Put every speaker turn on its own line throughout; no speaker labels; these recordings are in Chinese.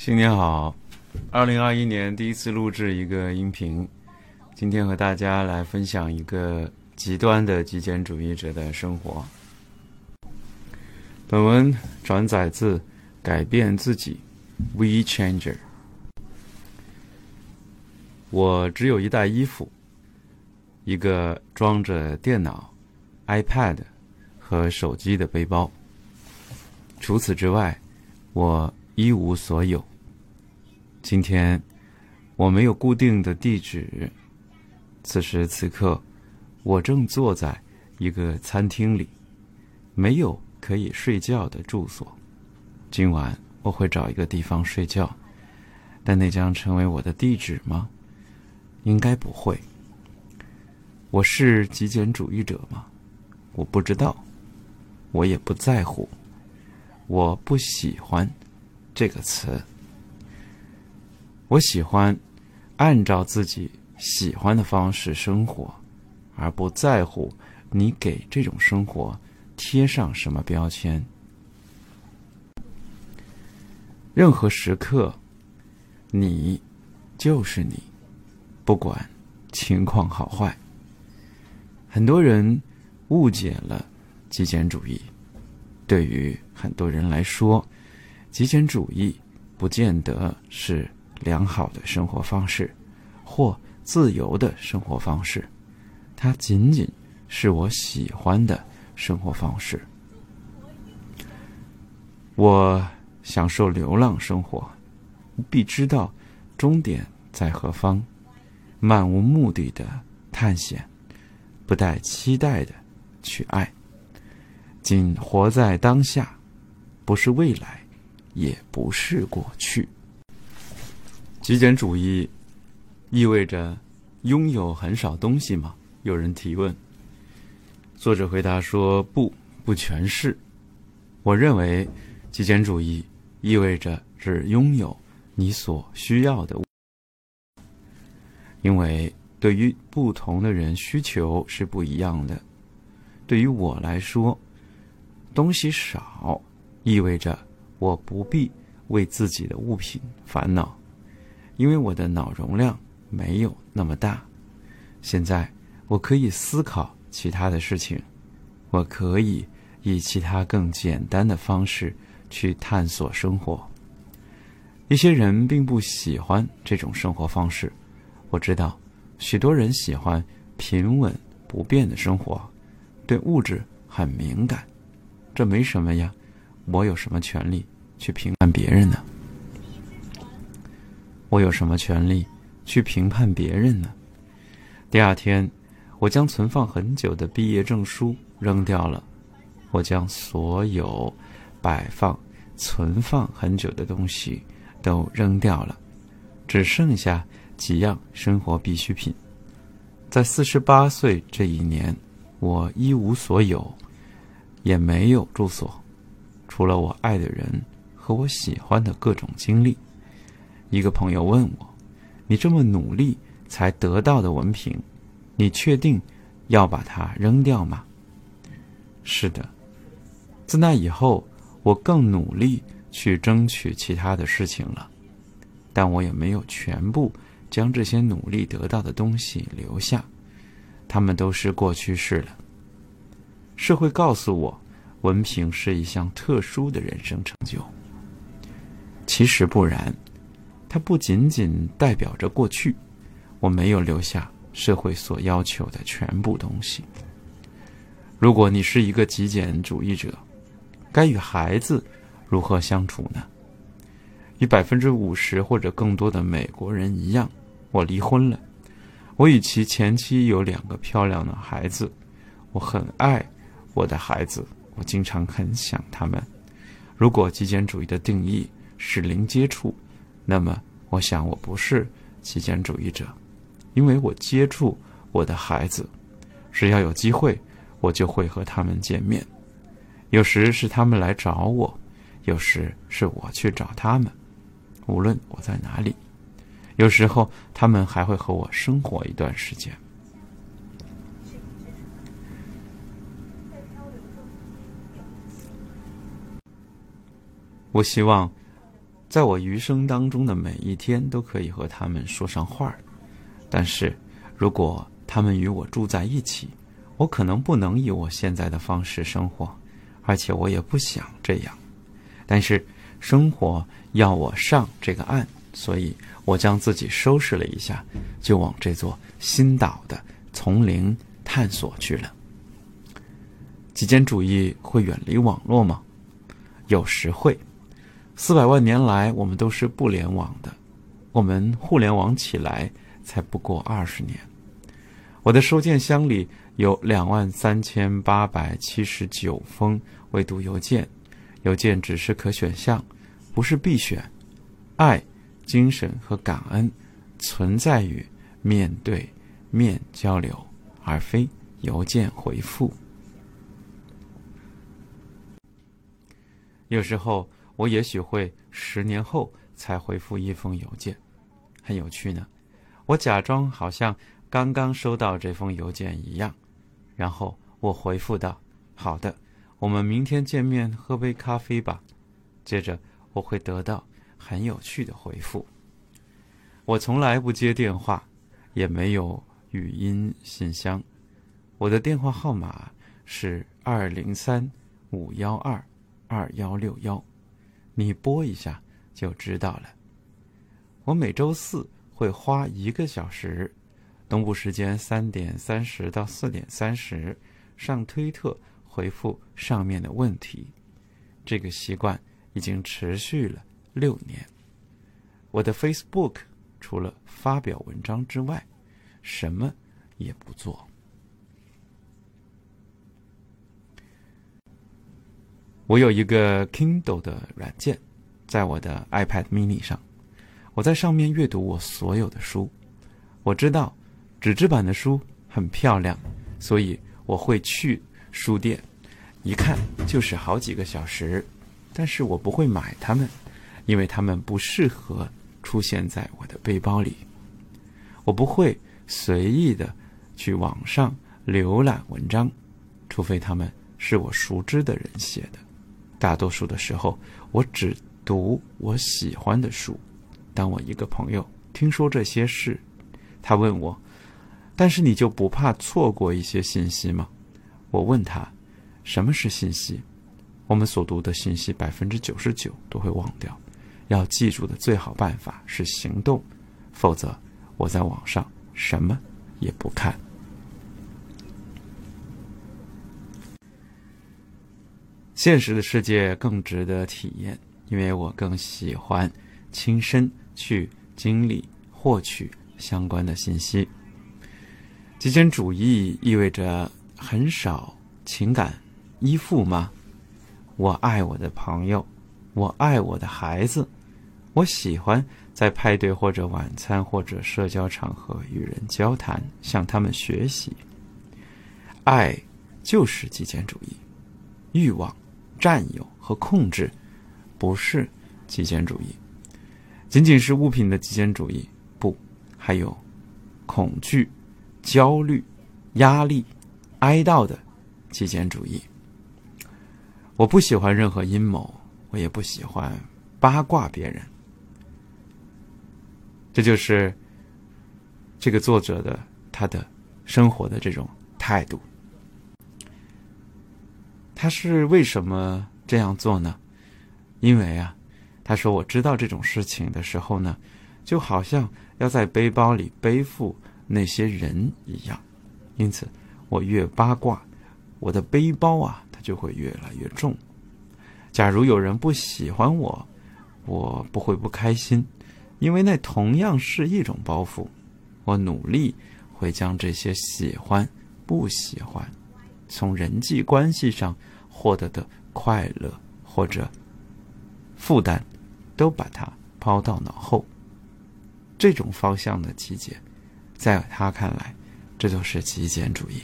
新年好！二零二一年第一次录制一个音频，今天和大家来分享一个极端的极简主义者的生活。本文转载自《改变自己》，We Changer。我只有一袋衣服，一个装着电脑、iPad 和手机的背包。除此之外，我一无所有。今天我没有固定的地址。此时此刻，我正坐在一个餐厅里，没有可以睡觉的住所。今晚我会找一个地方睡觉，但那将成为我的地址吗？应该不会。我是极简主义者吗？我不知道，我也不在乎。我不喜欢这个词。我喜欢按照自己喜欢的方式生活，而不在乎你给这种生活贴上什么标签。任何时刻，你就是你，不管情况好坏。很多人误解了极简主义。对于很多人来说，极简主义不见得是。良好的生活方式，或自由的生活方式，它仅仅是我喜欢的生活方式。我享受流浪生活，必知道终点在何方，漫无目的的探险，不带期待的去爱，仅活在当下，不是未来，也不是过去。极简主义意味着拥有很少东西吗？有人提问。作者回答说：“不，不全是。我认为，极简主义意味着只拥有你所需要的物。因为对于不同的人，需求是不一样的。对于我来说，东西少意味着我不必为自己的物品烦恼。”因为我的脑容量没有那么大，现在我可以思考其他的事情，我可以以其他更简单的方式去探索生活。一些人并不喜欢这种生活方式，我知道许多人喜欢平稳不变的生活，对物质很敏感，这没什么呀，我有什么权利去评判别人呢？我有什么权利去评判别人呢？第二天，我将存放很久的毕业证书扔掉了。我将所有摆放、存放很久的东西都扔掉了，只剩下几样生活必需品。在四十八岁这一年，我一无所有，也没有住所，除了我爱的人和我喜欢的各种经历。一个朋友问我：“你这么努力才得到的文凭，你确定要把它扔掉吗？”是的。自那以后，我更努力去争取其他的事情了，但我也没有全部将这些努力得到的东西留下，他们都是过去式了。社会告诉我，文凭是一项特殊的人生成就，其实不然。它不仅仅代表着过去，我没有留下社会所要求的全部东西。如果你是一个极简主义者，该与孩子如何相处呢？与百分之五十或者更多的美国人一样，我离婚了。我与其前妻有两个漂亮的孩子，我很爱我的孩子，我经常很想他们。如果极简主义的定义是零接触，那么，我想我不是极简主义者，因为我接触我的孩子，只要有机会，我就会和他们见面。有时是他们来找我，有时是我去找他们。无论我在哪里，有时候他们还会和我生活一段时间。我希望。在我余生当中的每一天都可以和他们说上话儿。但是，如果他们与我住在一起，我可能不能以我现在的方式生活，而且我也不想这样。但是，生活要我上这个岸，所以我将自己收拾了一下，就往这座新岛的丛林探索去了。极简主义会远离网络吗？有时会。四百万年来，我们都是不联网的。我们互联网起来才不过二十年。我的收件箱里有两万三千八百七十九封未读邮件，邮件只是可选项，不是必选。爱、精神和感恩存在于面对面交流，而非邮件回复。有时候。我也许会十年后才回复一封邮件，很有趣呢。我假装好像刚刚收到这封邮件一样，然后我回复道：“好的，我们明天见面喝杯咖啡吧。”接着我会得到很有趣的回复。我从来不接电话，也没有语音信箱。我的电话号码是二零三五幺二二幺六幺。你拨一下就知道了。我每周四会花一个小时，东部时间三点三十到四点三十，上推特回复上面的问题。这个习惯已经持续了六年。我的 Facebook 除了发表文章之外，什么也不做。我有一个 Kindle 的软件，在我的 iPad mini 上，我在上面阅读我所有的书。我知道纸质版的书很漂亮，所以我会去书店，一看就是好几个小时。但是我不会买它们，因为它们不适合出现在我的背包里。我不会随意的去网上浏览文章，除非他们是我熟知的人写的。大多数的时候，我只读我喜欢的书。当我一个朋友听说这些事，他问我：“但是你就不怕错过一些信息吗？”我问他：“什么是信息？”我们所读的信息百分之九十九都会忘掉。要记住的最好办法是行动，否则我在网上什么也不看。现实的世界更值得体验，因为我更喜欢亲身去经历、获取相关的信息。极简主义意味着很少情感依附吗？我爱我的朋友，我爱我的孩子，我喜欢在派对或者晚餐或者社交场合与人交谈，向他们学习。爱就是极简主义，欲望。占有和控制，不是极简主义，仅仅是物品的极简主义，不，还有恐惧、焦虑、压力、哀悼的极简主义。我不喜欢任何阴谋，我也不喜欢八卦别人。这就是这个作者的他的生活的这种态度。他是为什么这样做呢？因为啊，他说我知道这种事情的时候呢，就好像要在背包里背负那些人一样，因此我越八卦，我的背包啊，它就会越来越重。假如有人不喜欢我，我不会不开心，因为那同样是一种包袱。我努力会将这些喜欢、不喜欢，从人际关系上。获得的快乐或者负担，都把它抛到脑后。这种方向的极简，在他看来，这就是极简主义。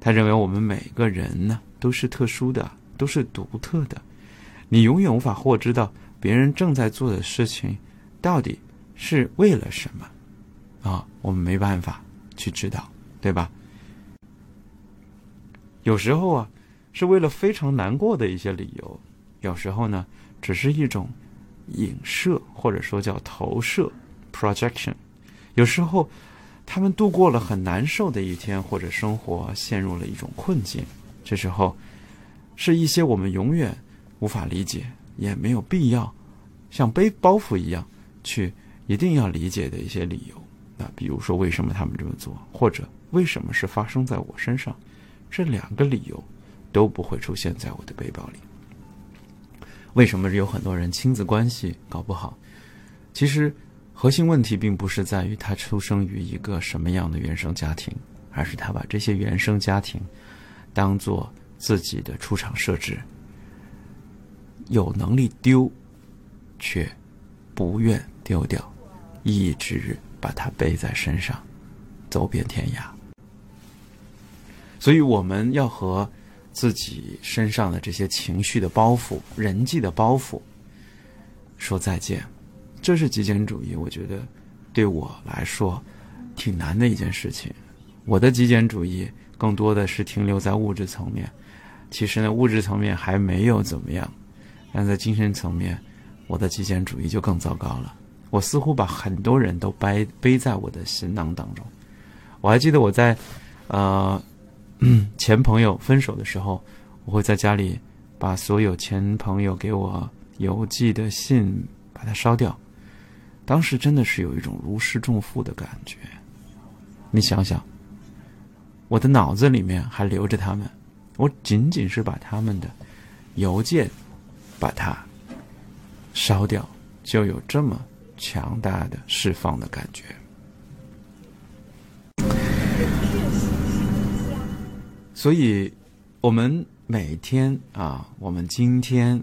他认为我们每个人呢都是特殊的，都是独特的。你永远无法获知到别人正在做的事情到底是为了什么啊？我们没办法去知道，对吧？有时候啊。是为了非常难过的一些理由，有时候呢，只是一种影射，或者说叫投射 （projection）。有时候，他们度过了很难受的一天，或者生活陷入了一种困境。这时候，是一些我们永远无法理解，也没有必要像背包袱一样去一定要理解的一些理由。那比如说，为什么他们这么做，或者为什么是发生在我身上？这两个理由都不会出现在我的背包里。为什么有很多人亲子关系搞不好？其实核心问题并不是在于他出生于一个什么样的原生家庭，而是他把这些原生家庭当做自己的出厂设置，有能力丢，却不愿丢掉，一直。把它背在身上，走遍天涯。所以我们要和自己身上的这些情绪的包袱、人际的包袱说再见。这是极简主义，我觉得对我来说挺难的一件事情。我的极简主义更多的是停留在物质层面，其实呢，物质层面还没有怎么样，但在精神层面，我的极简主义就更糟糕了。我似乎把很多人都背背在我的行囊当中。我还记得我在，呃，前朋友分手的时候，我会在家里把所有前朋友给我邮寄的信把它烧掉。当时真的是有一种如释重负的感觉。你想想，我的脑子里面还留着他们，我仅仅是把他们的邮件把它烧掉，就有这么。强大的释放的感觉，所以，我们每天啊，我们今天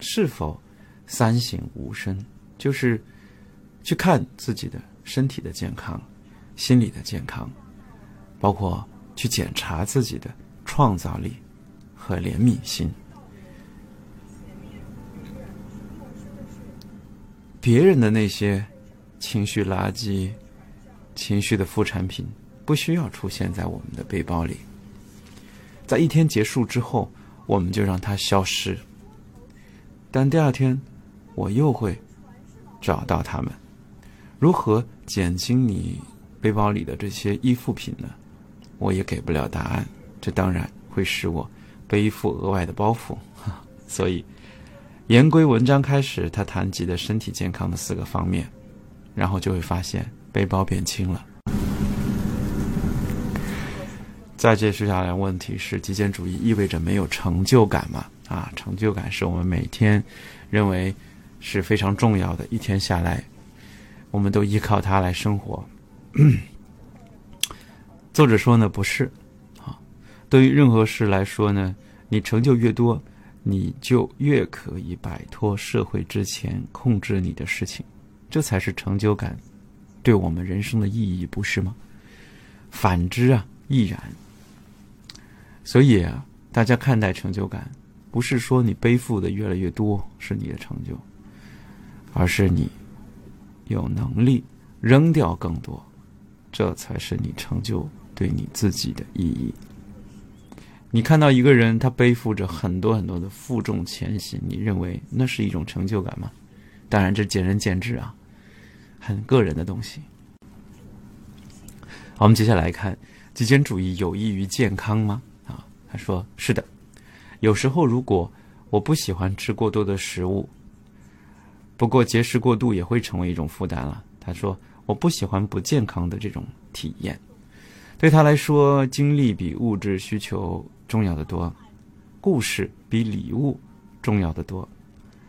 是否三省吾身，就是去看自己的身体的健康、心理的健康，包括去检查自己的创造力和怜悯心。别人的那些情绪垃圾、情绪的副产品，不需要出现在我们的背包里。在一天结束之后，我们就让它消失。但第二天，我又会找到它们。如何减轻你背包里的这些依附品呢？我也给不了答案。这当然会使我背负额外的包袱。所以。言归文章开始，他谈及的身体健康的四个方面，然后就会发现背包变轻了。再接下来问题是：极简主义意味着没有成就感吗？啊，成就感是我们每天认为是非常重要的。一天下来，我们都依靠它来生活。作者说呢，不是。啊，对于任何事来说呢，你成就越多。你就越可以摆脱社会之前控制你的事情，这才是成就感，对我们人生的意义，不是吗？反之啊，亦然。所以啊，大家看待成就感，不是说你背负的越来越多是你的成就，而是你有能力扔掉更多，这才是你成就对你自己的意义。你看到一个人，他背负着很多很多的负重前行，你认为那是一种成就感吗？当然，这见仁见智啊，很个人的东西。好，我们接下来看，极简主义有益于健康吗？说是的。有时候，如果我不喜欢吃过多的食物，不过节食过度也会成为一种负担了。他说，我不喜欢不健康的这种体验。对他来说，精力比物质需求。重要的多，故事比礼物重要的多。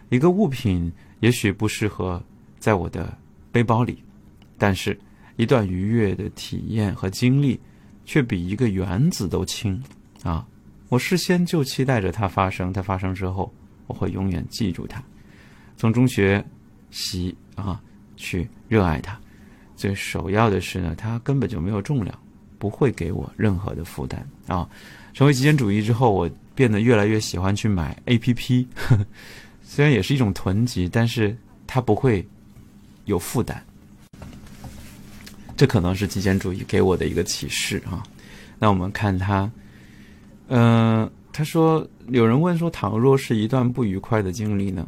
一个物品也许不适合在我的背包里，但是一段愉悦的体验和经历却比一个原子都轻啊！我事先就期待着它发生，它发生之后，我会永远记住它，从中学习啊，去热爱它。最首要的是呢，它根本就没有重量，不会给我任何的负担啊。成为极简主义之后，我变得越来越喜欢去买 A P P，虽然也是一种囤积，但是它不会有负担。这可能是极简主义给我的一个启示啊。那我们看它，嗯，他说有人问说，倘若是一段不愉快的经历呢？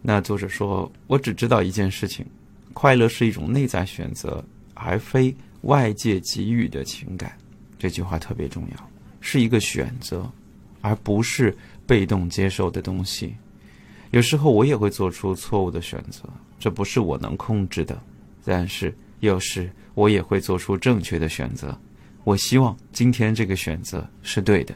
那作者说：“我只知道一件事情，快乐是一种内在选择，而非外界给予的情感。”这句话特别重要，是一个选择，而不是被动接受的东西。有时候我也会做出错误的选择，这不是我能控制的。但是有时我也会做出正确的选择。我希望今天这个选择是对的。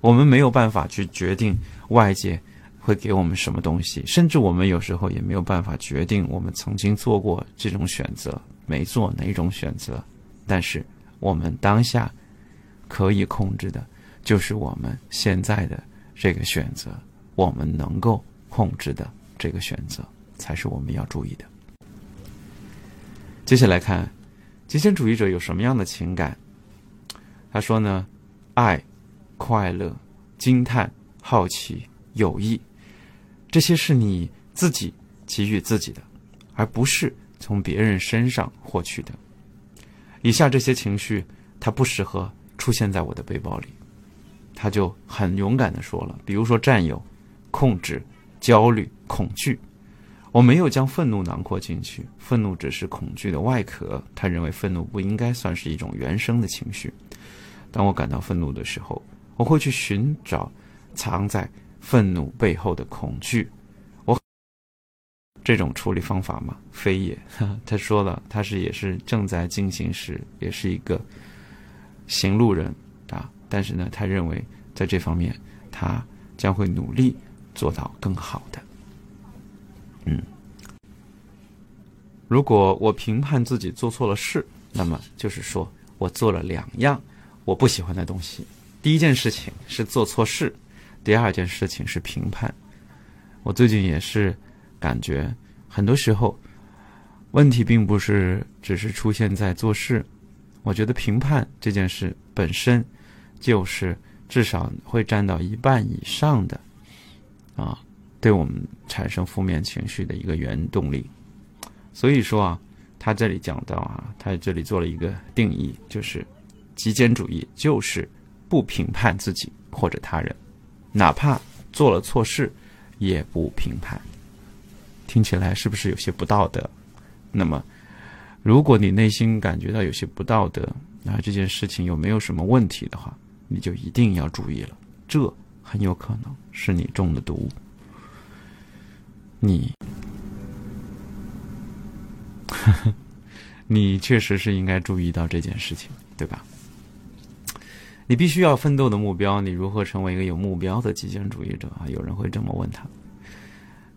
我们没有办法去决定外界会给我们什么东西，甚至我们有时候也没有办法决定我们曾经做过这种选择没做哪种选择。但是我们当下可以控制的，就是我们现在的这个选择。我们能够控制的这个选择，才是我们要注意的。接下来看，极简主义者有什么样的情感？他说呢，爱。快乐、惊叹、好奇、友谊，这些是你自己给予自己的，而不是从别人身上获取的。以下这些情绪，它不适合出现在我的背包里。他就很勇敢的说了，比如说占有、控制、焦虑、恐惧。我没有将愤怒囊括进去，愤怒只是恐惧的外壳。他认为愤怒不应该算是一种原生的情绪。当我感到愤怒的时候。我会去寻找藏在愤怒背后的恐惧。我这种处理方法吗？非也。他说了，他是也是正在进行时，也是一个行路人啊。但是呢，他认为在这方面，他将会努力做到更好的。嗯，如果我评判自己做错了事，那么就是说我做了两样我不喜欢的东西。第一件事情是做错事，第二件事情是评判。我最近也是感觉，很多时候问题并不是只是出现在做事。我觉得评判这件事本身就是至少会占到一半以上的啊，对我们产生负面情绪的一个原动力。所以说啊，他这里讲到啊，他这里做了一个定义，就是极简主义就是。不评判自己或者他人，哪怕做了错事，也不评判。听起来是不是有些不道德？那么，如果你内心感觉到有些不道德，那这件事情有没有什么问题的话，你就一定要注意了。这很有可能是你中的毒。你，你确实是应该注意到这件事情，对吧？你必须要奋斗的目标，你如何成为一个有目标的极简主义者啊？有人会这么问他，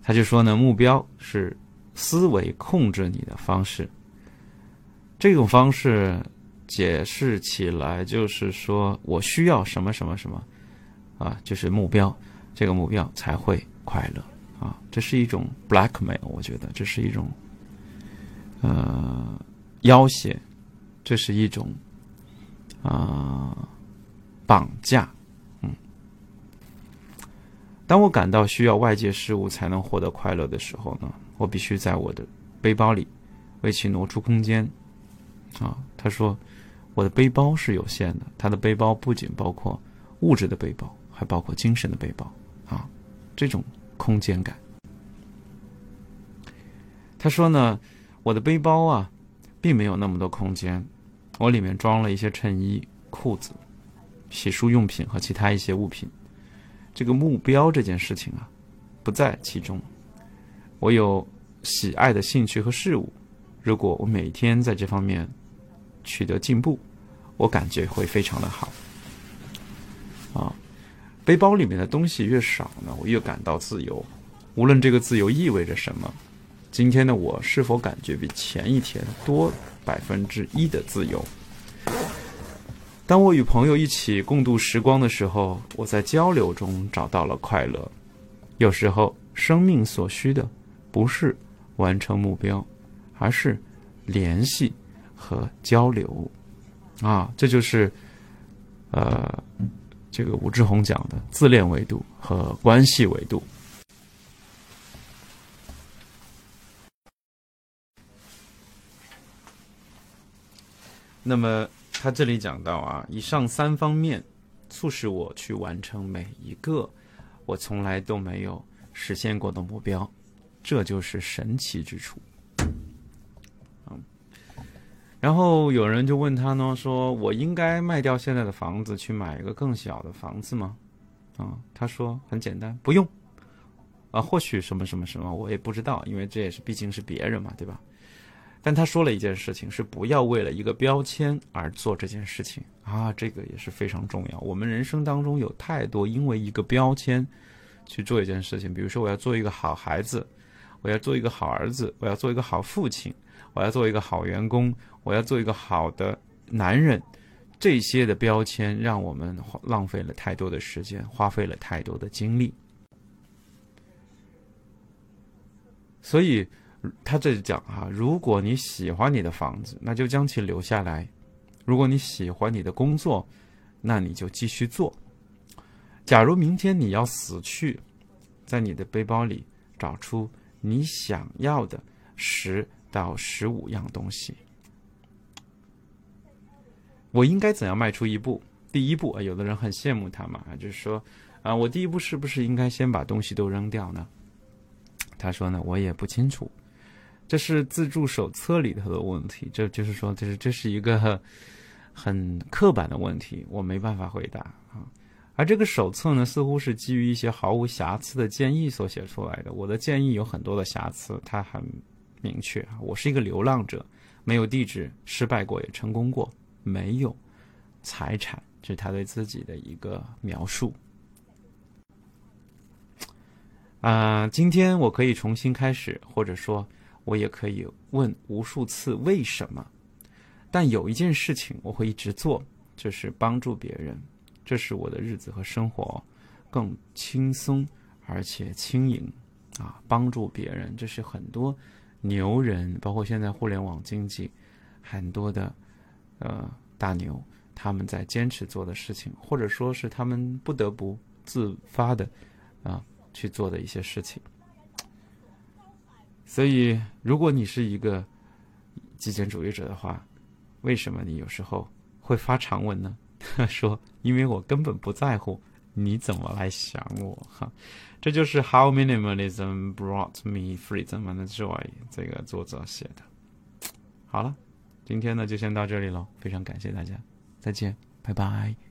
他就说呢，目标是思维控制你的方式。这种方式解释起来就是说我需要什么什么什么啊，就是目标，这个目标才会快乐啊。这是一种 blackmail，我觉得这是一种呃要挟，这是一种啊。绑架，嗯。当我感到需要外界事物才能获得快乐的时候呢，我必须在我的背包里为其挪出空间。啊，他说，我的背包是有限的，他的背包不仅包括物质的背包，还包括精神的背包。啊，这种空间感。他说呢，我的背包啊，并没有那么多空间，我里面装了一些衬衣、裤子。洗漱用品和其他一些物品，这个目标这件事情啊，不在其中。我有喜爱的兴趣和事物，如果我每天在这方面取得进步，我感觉会非常的好。啊，背包里面的东西越少呢，我越感到自由。无论这个自由意味着什么，今天的我是否感觉比前一天多百分之一的自由？当我与朋友一起共度时光的时候，我在交流中找到了快乐。有时候，生命所需的不是完成目标，而是联系和交流。啊，这就是呃，这个武志红讲的自恋维度和关系维度。那么。他这里讲到啊，以上三方面促使我去完成每一个我从来都没有实现过的目标。这就是神奇之处。嗯然后有人就问他呢，说我应该卖掉现在的房子，去买一个更小的房子吗？啊，他说很简单，不用。啊，或许什么什么什么，我也不知道，因为这也是毕竟是别人嘛，对吧？但他说了一件事情，是不要为了一个标签而做这件事情啊，这个也是非常重要。我们人生当中有太多因为一个标签去做一件事情，比如说我要做一个好孩子，我要做一个好儿子，我要做一个好父亲。我要做一个好员工，我要做一个好的男人，这些的标签让我们浪费了太多的时间，花费了太多的精力。所以他这里讲啊，如果你喜欢你的房子，那就将其留下来；如果你喜欢你的工作，那你就继续做。假如明天你要死去，在你的背包里找出你想要的十。到十五样东西，我应该怎样迈出一步？第一步啊，有的人很羡慕他嘛，就是说啊，我第一步是不是应该先把东西都扔掉呢？他说呢，我也不清楚，这是自助手册里头的问题，这就是说，这是这是一个很刻板的问题，我没办法回答啊。而这个手册呢，似乎是基于一些毫无瑕疵的建议所写出来的。我的建议有很多的瑕疵，它很。明确啊，我是一个流浪者，没有地址，失败过也成功过，没有财产，这是他对自己的一个描述。啊，今天我可以重新开始，或者说，我也可以问无数次为什么。但有一件事情我会一直做，就是帮助别人，这是我的日子和生活更轻松而且轻盈啊！帮助别人，这是很多。牛人，包括现在互联网经济，很多的呃大牛，他们在坚持做的事情，或者说是他们不得不自发的啊去做的一些事情。所以，如果你是一个极简主义者的话，为什么你有时候会发长文呢？说，因为我根本不在乎你怎么来想我哈。这就是 How Minimalism Brought Me Freedom and Joy 这个作者写的。好了，今天呢就先到这里了，非常感谢大家，再见，拜拜。